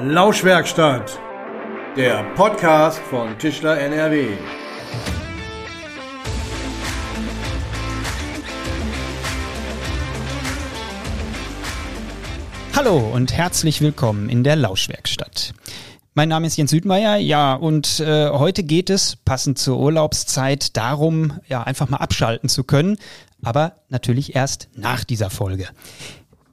Lauschwerkstatt, der Podcast von Tischler NRW. Hallo und herzlich willkommen in der Lauschwerkstatt. Mein Name ist Jens Südmeier, ja, und äh, heute geht es, passend zur Urlaubszeit, darum, ja, einfach mal abschalten zu können, aber natürlich erst nach dieser Folge.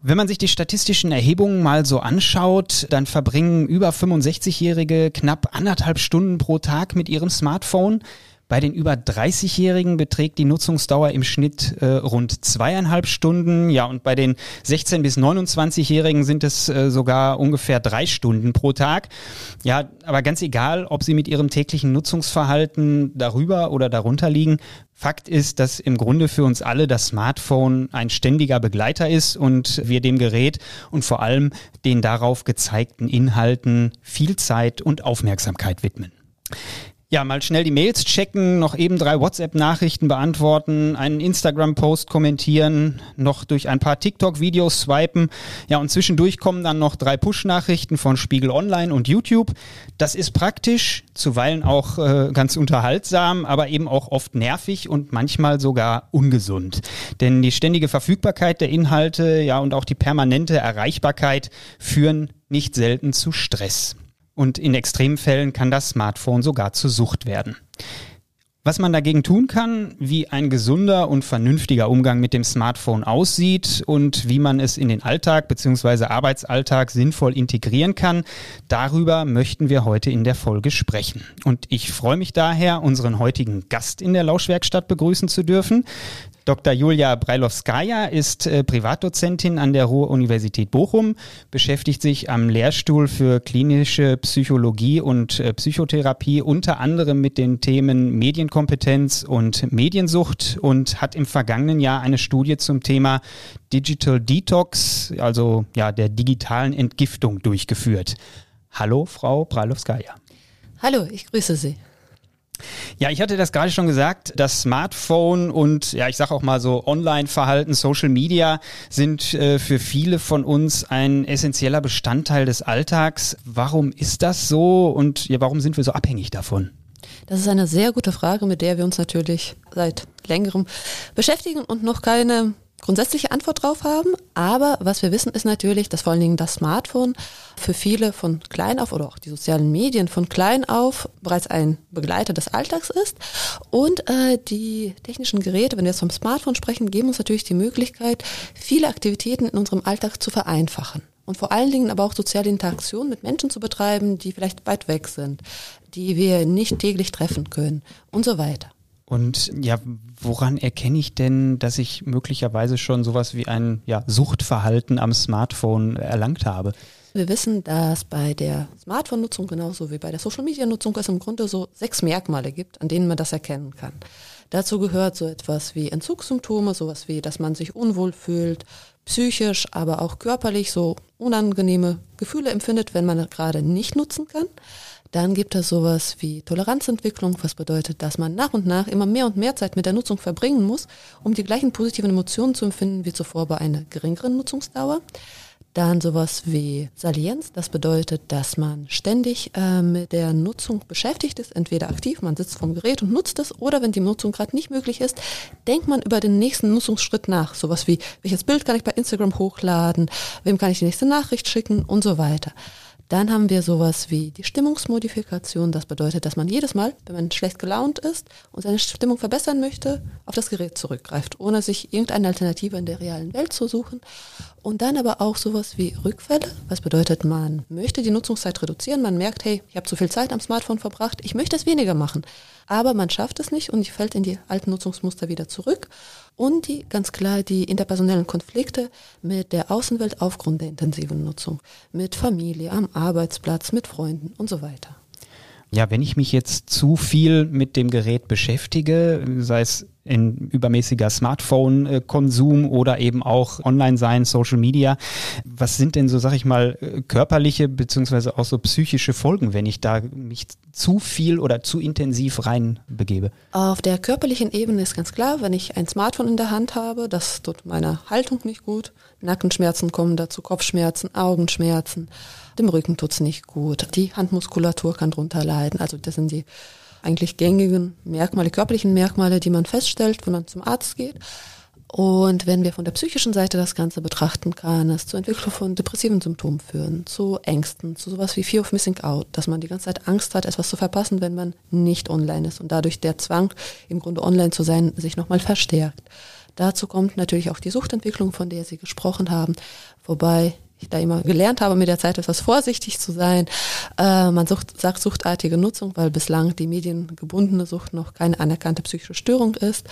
Wenn man sich die statistischen Erhebungen mal so anschaut, dann verbringen über 65-Jährige knapp anderthalb Stunden pro Tag mit ihrem Smartphone. Bei den über 30-Jährigen beträgt die Nutzungsdauer im Schnitt äh, rund zweieinhalb Stunden. Ja, und bei den 16- bis 29-Jährigen sind es äh, sogar ungefähr drei Stunden pro Tag. Ja, aber ganz egal, ob sie mit ihrem täglichen Nutzungsverhalten darüber oder darunter liegen, Fakt ist, dass im Grunde für uns alle das Smartphone ein ständiger Begleiter ist und wir dem Gerät und vor allem den darauf gezeigten Inhalten viel Zeit und Aufmerksamkeit widmen. Ja, mal schnell die Mails checken, noch eben drei WhatsApp-Nachrichten beantworten, einen Instagram-Post kommentieren, noch durch ein paar TikTok-Videos swipen. Ja, und zwischendurch kommen dann noch drei Push-Nachrichten von Spiegel Online und YouTube. Das ist praktisch, zuweilen auch äh, ganz unterhaltsam, aber eben auch oft nervig und manchmal sogar ungesund. Denn die ständige Verfügbarkeit der Inhalte, ja, und auch die permanente Erreichbarkeit führen nicht selten zu Stress. Und in extremen Fällen kann das Smartphone sogar zur Sucht werden. Was man dagegen tun kann, wie ein gesunder und vernünftiger Umgang mit dem Smartphone aussieht und wie man es in den Alltag bzw. Arbeitsalltag sinnvoll integrieren kann, darüber möchten wir heute in der Folge sprechen. Und ich freue mich daher, unseren heutigen Gast in der Lauschwerkstatt begrüßen zu dürfen. Dr. Julia Breilowskaja ist äh, Privatdozentin an der Ruhr-Universität Bochum, beschäftigt sich am Lehrstuhl für klinische Psychologie und äh, Psychotherapie unter anderem mit den Themen Medienkompetenz und Mediensucht und hat im vergangenen Jahr eine Studie zum Thema Digital Detox, also ja, der digitalen Entgiftung durchgeführt. Hallo, Frau Breilowskaja. Hallo, ich grüße Sie. Ja, ich hatte das gerade schon gesagt, das Smartphone und ja, ich sage auch mal so Online-Verhalten, Social Media sind äh, für viele von uns ein essentieller Bestandteil des Alltags. Warum ist das so und ja, warum sind wir so abhängig davon? Das ist eine sehr gute Frage, mit der wir uns natürlich seit längerem beschäftigen und noch keine grundsätzliche Antwort drauf haben. Aber was wir wissen, ist natürlich, dass vor allen Dingen das Smartphone für viele von klein auf oder auch die sozialen Medien von klein auf bereits ein Begleiter des Alltags ist. Und äh, die technischen Geräte, wenn wir jetzt vom Smartphone sprechen, geben uns natürlich die Möglichkeit, viele Aktivitäten in unserem Alltag zu vereinfachen. Und vor allen Dingen aber auch soziale Interaktion mit Menschen zu betreiben, die vielleicht weit weg sind, die wir nicht täglich treffen können und so weiter. Und ja, woran erkenne ich denn, dass ich möglicherweise schon sowas wie ein ja, Suchtverhalten am Smartphone erlangt habe? Wir wissen, dass bei der Smartphone-Nutzung genauso wie bei der Social-Media-Nutzung es im Grunde so sechs Merkmale gibt, an denen man das erkennen kann. Dazu gehört so etwas wie Entzugssymptome, sowas wie, dass man sich unwohl fühlt, psychisch, aber auch körperlich so unangenehme Gefühle empfindet, wenn man gerade nicht nutzen kann. Dann gibt es sowas wie Toleranzentwicklung, was bedeutet, dass man nach und nach immer mehr und mehr Zeit mit der Nutzung verbringen muss, um die gleichen positiven Emotionen zu empfinden wie zuvor bei einer geringeren Nutzungsdauer. Dann sowas wie Salienz, das bedeutet, dass man ständig äh, mit der Nutzung beschäftigt ist, entweder aktiv, man sitzt vom Gerät und nutzt es, oder wenn die Nutzung gerade nicht möglich ist, denkt man über den nächsten Nutzungsschritt nach. Sowas wie, welches Bild kann ich bei Instagram hochladen, wem kann ich die nächste Nachricht schicken und so weiter. Dann haben wir sowas wie die Stimmungsmodifikation. Das bedeutet, dass man jedes Mal, wenn man schlecht gelaunt ist und seine Stimmung verbessern möchte, auf das Gerät zurückgreift, ohne sich irgendeine Alternative in der realen Welt zu suchen. Und dann aber auch sowas wie Rückfälle. Was bedeutet, man möchte die Nutzungszeit reduzieren. Man merkt, hey, ich habe zu viel Zeit am Smartphone verbracht. Ich möchte es weniger machen. Aber man schafft es nicht und fällt in die alten Nutzungsmuster wieder zurück und die ganz klar die interpersonellen Konflikte mit der Außenwelt aufgrund der intensiven Nutzung, mit Familie, am Arbeitsplatz, mit Freunden und so weiter. Ja, wenn ich mich jetzt zu viel mit dem Gerät beschäftige, sei es in übermäßiger Smartphone-Konsum oder eben auch Online-Sein, Social Media. Was sind denn so, sag ich mal, körperliche beziehungsweise auch so psychische Folgen, wenn ich da mich zu viel oder zu intensiv reinbegebe? Auf der körperlichen Ebene ist ganz klar, wenn ich ein Smartphone in der Hand habe, das tut meiner Haltung nicht gut. Nackenschmerzen kommen dazu, Kopfschmerzen, Augenschmerzen. Dem Rücken tut's nicht gut. Die Handmuskulatur kann drunter leiden. Also das sind die eigentlich gängigen Merkmale, körperlichen Merkmale, die man feststellt, wenn man zum Arzt geht. Und wenn wir von der psychischen Seite das Ganze betrachten, kann es zur Entwicklung von depressiven Symptomen führen, zu Ängsten, zu sowas wie Fear of Missing Out, dass man die ganze Zeit Angst hat, etwas zu verpassen, wenn man nicht online ist und dadurch der Zwang, im Grunde online zu sein, sich nochmal verstärkt. Dazu kommt natürlich auch die Suchtentwicklung, von der Sie gesprochen haben, wobei ich da immer gelernt habe, mit der Zeit etwas vorsichtig zu sein. Äh, man sucht, sagt suchtartige Nutzung, weil bislang die mediengebundene Sucht noch keine anerkannte psychische Störung ist,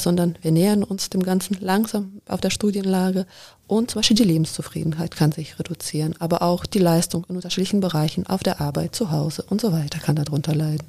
sondern wir nähern uns dem Ganzen langsam auf der Studienlage und zum Beispiel die Lebenszufriedenheit kann sich reduzieren, aber auch die Leistung in unterschiedlichen Bereichen auf der Arbeit, zu Hause und so weiter kann darunter leiden.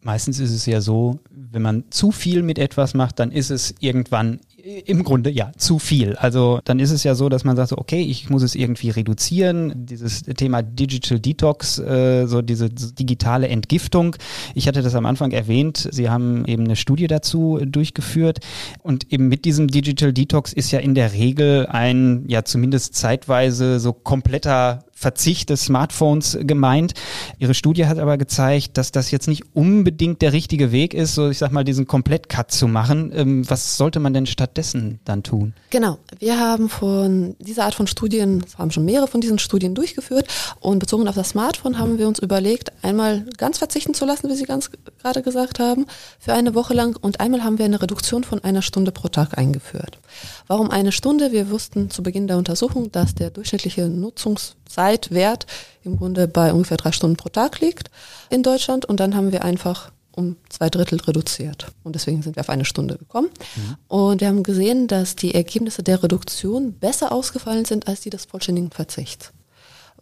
Meistens ist es ja so, wenn man zu viel mit etwas macht, dann ist es irgendwann im Grunde ja zu viel. Also dann ist es ja so, dass man sagt, okay, ich muss es irgendwie reduzieren. Dieses Thema Digital Detox, äh, so diese digitale Entgiftung. Ich hatte das am Anfang erwähnt. Sie haben eben eine Studie dazu durchgeführt und eben mit diesem Digital Detox ist ja in der Regel ein ja zumindest zeitweise so kompletter Verzicht des Smartphones gemeint. Ihre Studie hat aber gezeigt, dass das jetzt nicht unbedingt der richtige Weg ist, so ich sag mal, diesen Komplett-Cut zu machen. Ähm, was sollte man denn stattdessen dann tun? Genau. Wir haben von dieser Art von Studien, wir haben schon mehrere von diesen Studien durchgeführt und bezogen auf das Smartphone haben wir uns überlegt, einmal ganz verzichten zu lassen, wie Sie ganz gerade gesagt haben, für eine Woche lang und einmal haben wir eine Reduktion von einer Stunde pro Tag eingeführt. Warum eine Stunde? Wir wussten zu Beginn der Untersuchung, dass der durchschnittliche Nutzungszeitwert im Grunde bei ungefähr drei Stunden pro Tag liegt in Deutschland. Und dann haben wir einfach um zwei Drittel reduziert. Und deswegen sind wir auf eine Stunde gekommen. Mhm. Und wir haben gesehen, dass die Ergebnisse der Reduktion besser ausgefallen sind als die des vollständigen Verzichts.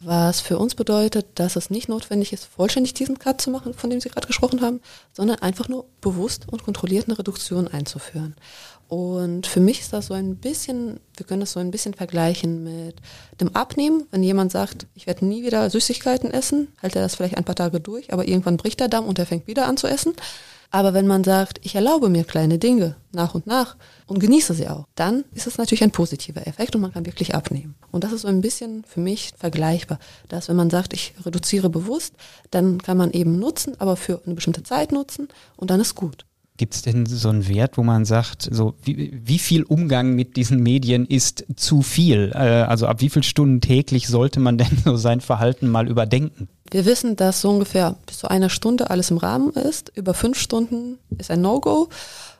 Was für uns bedeutet, dass es nicht notwendig ist, vollständig diesen Cut zu machen, von dem Sie gerade gesprochen haben, sondern einfach nur bewusst und kontrolliert eine Reduktion einzuführen. Und für mich ist das so ein bisschen, wir können das so ein bisschen vergleichen mit dem Abnehmen. Wenn jemand sagt, ich werde nie wieder Süßigkeiten essen, hält er das vielleicht ein paar Tage durch, aber irgendwann bricht der Damm und er fängt wieder an zu essen. Aber wenn man sagt, ich erlaube mir kleine Dinge nach und nach und genieße sie auch, dann ist es natürlich ein positiver Effekt und man kann wirklich abnehmen. Und das ist so ein bisschen für mich vergleichbar, dass wenn man sagt, ich reduziere bewusst, dann kann man eben nutzen, aber für eine bestimmte Zeit nutzen und dann ist gut. Gibt es denn so einen Wert, wo man sagt, so wie, wie viel Umgang mit diesen Medien ist zu viel? Äh, also ab wie viel Stunden täglich sollte man denn so sein Verhalten mal überdenken? Wir wissen, dass so ungefähr bis zu einer Stunde alles im Rahmen ist. Über fünf Stunden ist ein No-Go.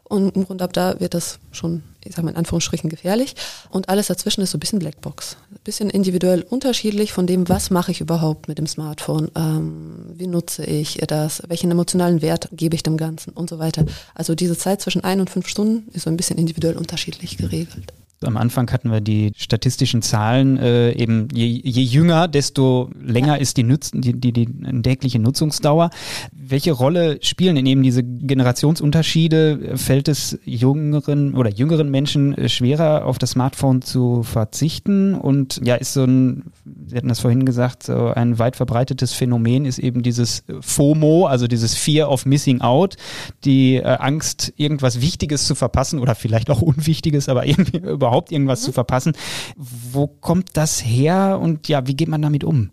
Und im Grunde ab da wird das schon, ich sage mal in Anführungsstrichen, gefährlich. Und alles dazwischen ist so ein bisschen Blackbox. Ein bisschen individuell unterschiedlich von dem, was mache ich überhaupt mit dem Smartphone, ähm, wie nutze ich das, welchen emotionalen Wert gebe ich dem Ganzen und so weiter. Also diese Zeit zwischen ein und fünf Stunden ist so ein bisschen individuell unterschiedlich geregelt. Am Anfang hatten wir die statistischen Zahlen, äh, eben je, je jünger, desto länger ist die, Nutz, die, die, die tägliche Nutzungsdauer. Welche Rolle spielen denn eben diese Generationsunterschiede? Fällt es jüngeren oder jüngeren Menschen äh, schwerer, auf das Smartphone zu verzichten? Und ja, ist so ein, Sie hatten das vorhin gesagt, so ein weit verbreitetes Phänomen ist eben dieses FOMO, also dieses Fear of Missing Out, die äh, Angst, irgendwas Wichtiges zu verpassen oder vielleicht auch Unwichtiges, aber irgendwie überhaupt irgendwas mhm. zu verpassen. Wo kommt das her und ja, wie geht man damit um?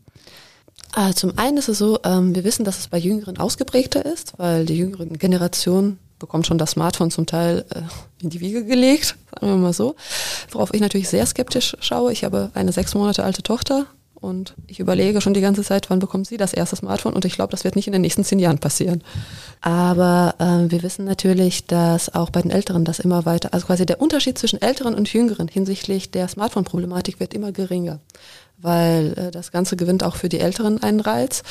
Also zum einen ist es so, ähm, wir wissen, dass es bei Jüngeren ausgeprägter ist, weil die jüngere Generation bekommt schon das Smartphone zum Teil äh, in die Wiege gelegt, sagen wir mal so. Worauf ich natürlich sehr skeptisch schaue. Ich habe eine sechs Monate alte Tochter und ich überlege schon die ganze Zeit, wann bekommt sie das erste Smartphone und ich glaube, das wird nicht in den nächsten zehn Jahren passieren. Aber äh, wir wissen natürlich, dass auch bei den Älteren das immer weiter, also quasi der Unterschied zwischen Älteren und Jüngeren hinsichtlich der Smartphone-Problematik wird immer geringer, weil äh, das Ganze gewinnt auch für die Älteren einen Reiz.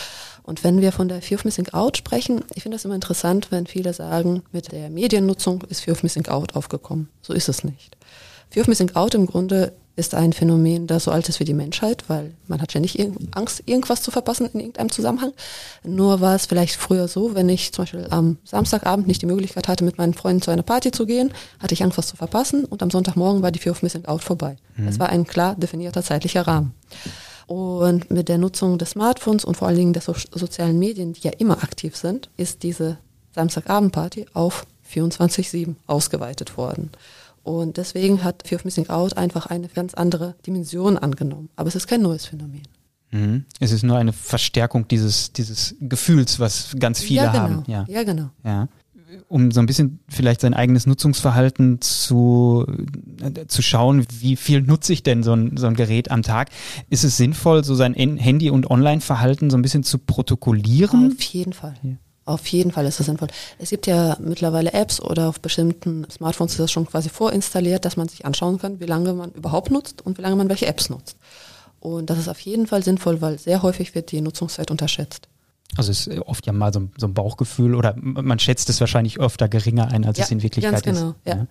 Und wenn wir von der Fear of Missing Out sprechen, ich finde das immer interessant, wenn viele sagen, mit der Mediennutzung ist Fear of Missing Out aufgekommen. So ist es nicht. Fear of Missing Out im Grunde ist ein Phänomen, das so alt ist wie die Menschheit, weil man hat ständig Angst, irgendwas zu verpassen in irgendeinem Zusammenhang. Nur war es vielleicht früher so, wenn ich zum Beispiel am Samstagabend nicht die Möglichkeit hatte, mit meinen Freunden zu einer Party zu gehen, hatte ich Angst, was zu verpassen und am Sonntagmorgen war die Fear of Missing Out vorbei. Mhm. Das war ein klar definierter zeitlicher Rahmen. Und mit der Nutzung des Smartphones und vor allen Dingen der so sozialen Medien, die ja immer aktiv sind, ist diese Samstagabendparty auf 24-7 ausgeweitet worden. Und deswegen hat Fear of Missing Out einfach eine ganz andere Dimension angenommen. Aber es ist kein neues Phänomen. Mhm. Es ist nur eine Verstärkung dieses, dieses Gefühls, was ganz viele ja, genau. haben. Ja. ja, genau. Ja. Um so ein bisschen vielleicht sein eigenes Nutzungsverhalten zu, äh, zu schauen, wie viel nutze ich denn so ein, so ein Gerät am Tag, ist es sinnvoll, so sein Handy- und Online-Verhalten so ein bisschen zu protokollieren? Auf jeden Fall. Ja. Auf jeden Fall ist das sinnvoll. Es gibt ja mittlerweile Apps oder auf bestimmten Smartphones ist das schon quasi vorinstalliert, dass man sich anschauen kann, wie lange man überhaupt nutzt und wie lange man welche Apps nutzt. Und das ist auf jeden Fall sinnvoll, weil sehr häufig wird die Nutzungszeit unterschätzt. Also es ist oft ja mal so, so, ein Bauchgefühl oder man schätzt es wahrscheinlich öfter geringer ein, als ja, es in Wirklichkeit ganz genau, ist. Ja.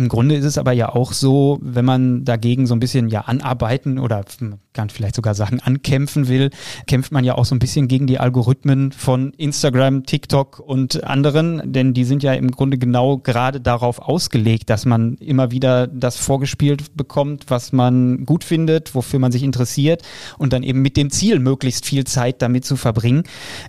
Im Grunde ist es aber ja auch so, wenn man dagegen so ein bisschen ja anarbeiten oder man kann vielleicht sogar sagen ankämpfen will, kämpft man ja auch so ein bisschen gegen die Algorithmen von Instagram, TikTok und anderen, denn die sind ja im Grunde genau gerade darauf ausgelegt, dass man immer wieder das vorgespielt bekommt, was man gut findet, wofür man sich interessiert und dann eben mit dem Ziel, möglichst viel Zeit damit zu verbringen.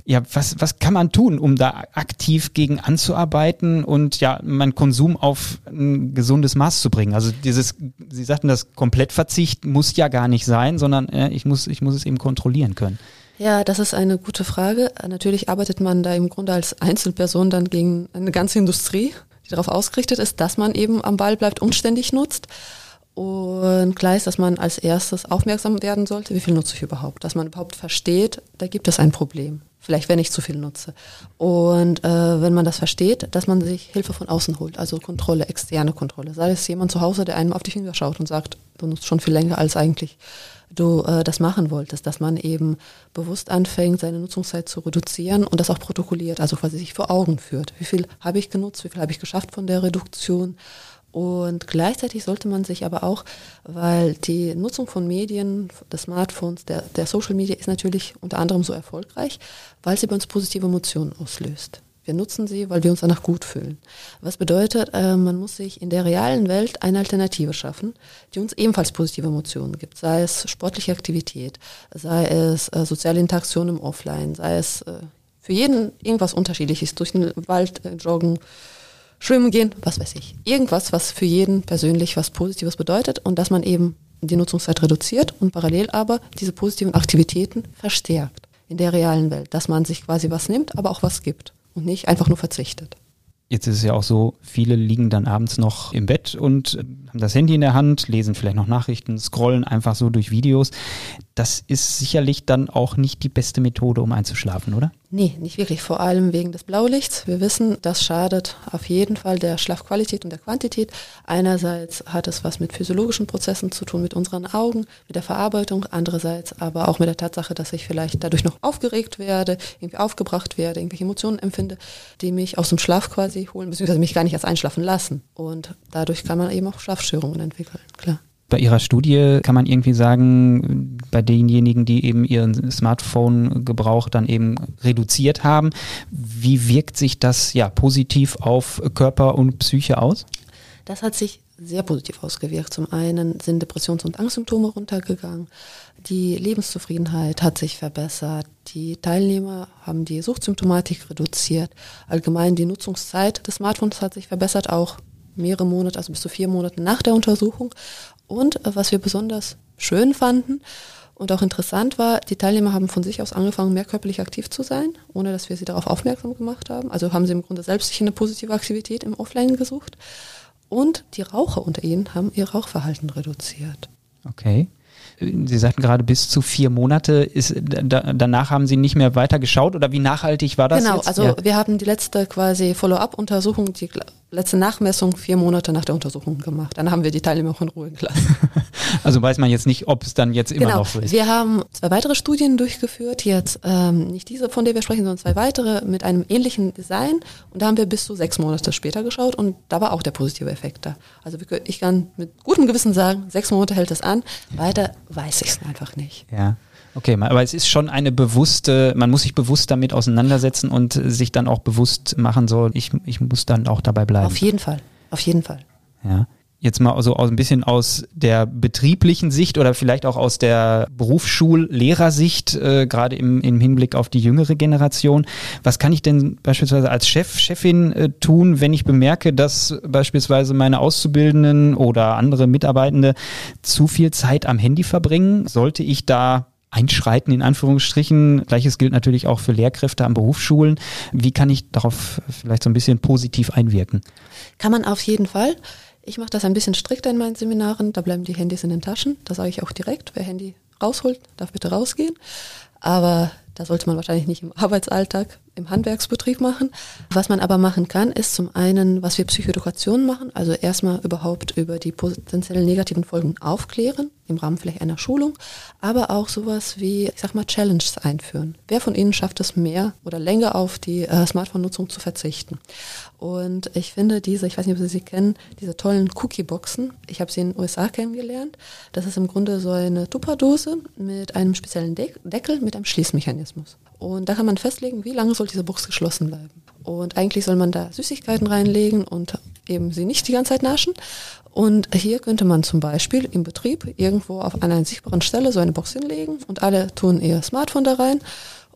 Ja, was, was kann man tun, um da aktiv gegen anzuarbeiten und ja, meinen Konsum auf ein gesundes Maß zu bringen. Also dieses, Sie sagten, das Komplettverzicht muss ja gar nicht sein, sondern äh, ich, muss, ich muss es eben kontrollieren können. Ja, das ist eine gute Frage. Natürlich arbeitet man da im Grunde als Einzelperson dann gegen eine ganze Industrie, die darauf ausgerichtet ist, dass man eben am Ball bleibt und ständig nutzt. Und klar ist, dass man als erstes aufmerksam werden sollte, wie viel nutze ich überhaupt, dass man überhaupt versteht, da gibt es ein Problem vielleicht wenn ich zu viel nutze. Und äh, wenn man das versteht, dass man sich Hilfe von außen holt, also Kontrolle, externe Kontrolle. Sei es jemand zu Hause, der einem auf die Finger schaut und sagt, du nutzt schon viel länger als eigentlich du äh, das machen wolltest, dass man eben bewusst anfängt, seine Nutzungszeit zu reduzieren und das auch protokolliert, also quasi sich vor Augen führt. Wie viel habe ich genutzt, wie viel habe ich geschafft von der Reduktion und gleichzeitig sollte man sich aber auch, weil die Nutzung von Medien, des Smartphones, der, der Social Media ist natürlich unter anderem so erfolgreich, weil sie bei uns positive Emotionen auslöst. Wir nutzen sie, weil wir uns danach gut fühlen. Was bedeutet, äh, man muss sich in der realen Welt eine Alternative schaffen, die uns ebenfalls positive Emotionen gibt. Sei es sportliche Aktivität, sei es äh, soziale Interaktion im Offline, sei es äh, für jeden irgendwas Unterschiedliches, durch den Wald joggen, schwimmen gehen, was weiß ich. Irgendwas, was für jeden persönlich was Positives bedeutet und dass man eben die Nutzungszeit reduziert und parallel aber diese positiven Aktivitäten verstärkt in der realen Welt, dass man sich quasi was nimmt, aber auch was gibt und nicht einfach nur verzichtet. Jetzt ist es ja auch so, viele liegen dann abends noch im Bett und haben das Handy in der Hand, lesen vielleicht noch Nachrichten, scrollen einfach so durch Videos. Das ist sicherlich dann auch nicht die beste Methode, um einzuschlafen, oder? Nee, nicht wirklich. Vor allem wegen des Blaulichts. Wir wissen, das schadet auf jeden Fall der Schlafqualität und der Quantität. Einerseits hat es was mit physiologischen Prozessen zu tun, mit unseren Augen, mit der Verarbeitung. Andererseits aber auch mit der Tatsache, dass ich vielleicht dadurch noch aufgeregt werde, irgendwie aufgebracht werde, irgendwelche Emotionen empfinde, die mich aus dem Schlaf quasi holen, beziehungsweise mich gar nicht erst einschlafen lassen. Und dadurch kann man eben auch Schlafstörungen entwickeln, klar bei Ihrer Studie kann man irgendwie sagen, bei denjenigen, die eben ihren Smartphone-Gebrauch dann eben reduziert haben, wie wirkt sich das ja positiv auf Körper und Psyche aus? Das hat sich sehr positiv ausgewirkt. Zum einen sind Depressions- und Angstsymptome runtergegangen. Die Lebenszufriedenheit hat sich verbessert. Die Teilnehmer haben die Suchtsymptomatik reduziert. Allgemein die Nutzungszeit des Smartphones hat sich verbessert, auch mehrere Monate, also bis zu vier Monate nach der Untersuchung. Und äh, was wir besonders schön fanden und auch interessant war, die Teilnehmer haben von sich aus angefangen, mehr körperlich aktiv zu sein, ohne dass wir sie darauf aufmerksam gemacht haben. Also haben sie im Grunde selbst sich eine positive Aktivität im Offline gesucht. Und die Raucher unter ihnen haben ihr Rauchverhalten reduziert. Okay. Sie sagten gerade bis zu vier Monate. Ist, da, danach haben Sie nicht mehr weiter geschaut oder wie nachhaltig war das? Genau, jetzt? also ja. wir haben die letzte quasi Follow-up-Untersuchung, die letzte Nachmessung vier Monate nach der Untersuchung gemacht. Dann haben wir die Teilnehmer auch in Ruhe gelassen. Also weiß man jetzt nicht, ob es dann jetzt immer genau. noch so ist. Wir haben zwei weitere Studien durchgeführt, jetzt ähm, nicht diese, von der wir sprechen, sondern zwei weitere mit einem ähnlichen Design. Und da haben wir bis zu sechs Monate später geschaut und da war auch der positive Effekt da. Also ich kann mit gutem Gewissen sagen, sechs Monate hält es an. Weiter weiß ich es einfach nicht. Ja. Okay, aber es ist schon eine bewusste, man muss sich bewusst damit auseinandersetzen und sich dann auch bewusst machen, so ich, ich muss dann auch dabei bleiben. Auf jeden Fall, auf jeden Fall. Ja. Jetzt mal so aus ein bisschen aus der betrieblichen Sicht oder vielleicht auch aus der Berufsschullehrersicht, äh, gerade im, im Hinblick auf die jüngere Generation. Was kann ich denn beispielsweise als Chef, Chefin äh, tun, wenn ich bemerke, dass beispielsweise meine Auszubildenden oder andere Mitarbeitende zu viel Zeit am Handy verbringen? Sollte ich da einschreiten, in Anführungsstrichen. Gleiches gilt natürlich auch für Lehrkräfte an Berufsschulen. Wie kann ich darauf vielleicht so ein bisschen positiv einwirken? Kann man auf jeden Fall. Ich mache das ein bisschen strikter in meinen Seminaren. Da bleiben die Handys in den Taschen. Da sage ich auch direkt, wer Handy rausholt, darf bitte rausgehen. Aber da sollte man wahrscheinlich nicht im Arbeitsalltag, im Handwerksbetrieb machen. Was man aber machen kann, ist zum einen, was wir Psychoedukation machen, also erstmal überhaupt über die potenziellen negativen Folgen aufklären, im Rahmen vielleicht einer Schulung, aber auch sowas wie, ich sag mal, Challenges einführen. Wer von Ihnen schafft es mehr oder länger auf die äh, Smartphone-Nutzung zu verzichten? Und ich finde diese, ich weiß nicht, ob Sie sie kennen, diese tollen Cookie-Boxen, ich habe sie in den USA kennengelernt. Das ist im Grunde so eine Tupperdose mit einem speziellen De Deckel mit einem Schließmechanismus. Und da kann man festlegen, wie lange soll diese Box geschlossen bleiben. Und eigentlich soll man da Süßigkeiten reinlegen und eben sie nicht die ganze Zeit naschen. Und hier könnte man zum Beispiel im Betrieb irgendwo auf einer sichtbaren Stelle so eine Box hinlegen und alle tun ihr Smartphone da rein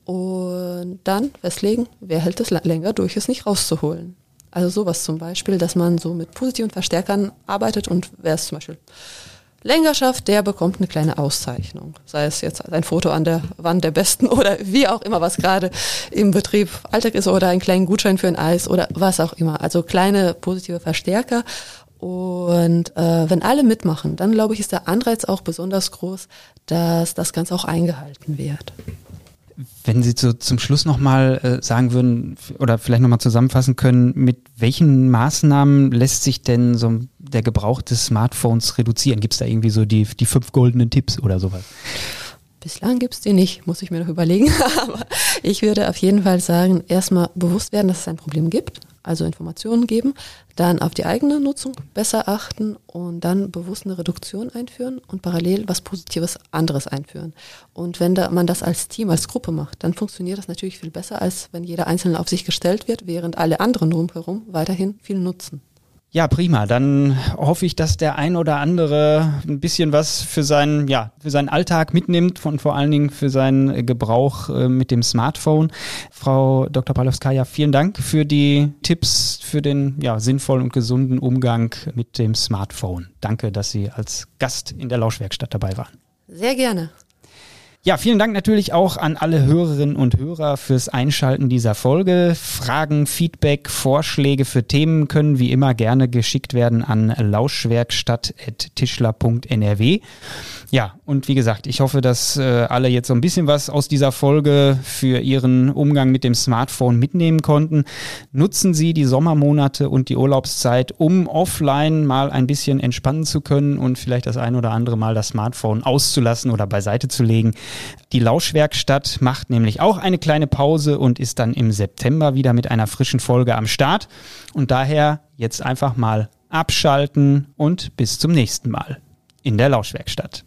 und dann festlegen, wer hält es länger durch, es nicht rauszuholen. Also sowas zum Beispiel, dass man so mit positiven Verstärkern arbeitet und wer es zum Beispiel länger schafft, der bekommt eine kleine Auszeichnung. Sei es jetzt ein Foto an der Wand der Besten oder wie auch immer, was gerade im Betrieb Alltag ist oder einen kleinen Gutschein für ein Eis oder was auch immer. Also kleine positive Verstärker. Und äh, wenn alle mitmachen, dann glaube ich, ist der Anreiz auch besonders groß, dass das Ganze auch eingehalten wird. Wenn Sie so zum Schluss nochmal äh, sagen würden oder vielleicht nochmal zusammenfassen können, mit welchen Maßnahmen lässt sich denn so der Gebrauch des Smartphones reduzieren? Gibt es da irgendwie so die, die fünf goldenen Tipps oder sowas? Bislang gibt es die nicht, muss ich mir noch überlegen. Aber ich würde auf jeden Fall sagen, erstmal bewusst werden, dass es ein Problem gibt also Informationen geben, dann auf die eigene Nutzung besser achten und dann bewusst eine Reduktion einführen und parallel was Positives anderes einführen. Und wenn da man das als Team, als Gruppe macht, dann funktioniert das natürlich viel besser, als wenn jeder Einzelne auf sich gestellt wird, während alle anderen drumherum weiterhin viel nutzen. Ja, prima. Dann hoffe ich, dass der ein oder andere ein bisschen was für seinen, ja, für seinen Alltag mitnimmt und vor allen Dingen für seinen Gebrauch äh, mit dem Smartphone. Frau Dr. Palowskaja, vielen Dank für die Tipps für den ja, sinnvollen und gesunden Umgang mit dem Smartphone. Danke, dass Sie als Gast in der Lauschwerkstatt dabei waren. Sehr gerne. Ja, vielen Dank natürlich auch an alle Hörerinnen und Hörer fürs Einschalten dieser Folge. Fragen, Feedback, Vorschläge für Themen können wie immer gerne geschickt werden an lauschwerkstatt.tischler.nrw. Ja, und wie gesagt, ich hoffe, dass äh, alle jetzt so ein bisschen was aus dieser Folge für ihren Umgang mit dem Smartphone mitnehmen konnten. Nutzen Sie die Sommermonate und die Urlaubszeit, um offline mal ein bisschen entspannen zu können und vielleicht das ein oder andere Mal das Smartphone auszulassen oder beiseite zu legen. Die Lauschwerkstatt macht nämlich auch eine kleine Pause und ist dann im September wieder mit einer frischen Folge am Start. Und daher jetzt einfach mal abschalten und bis zum nächsten Mal in der Lauschwerkstatt.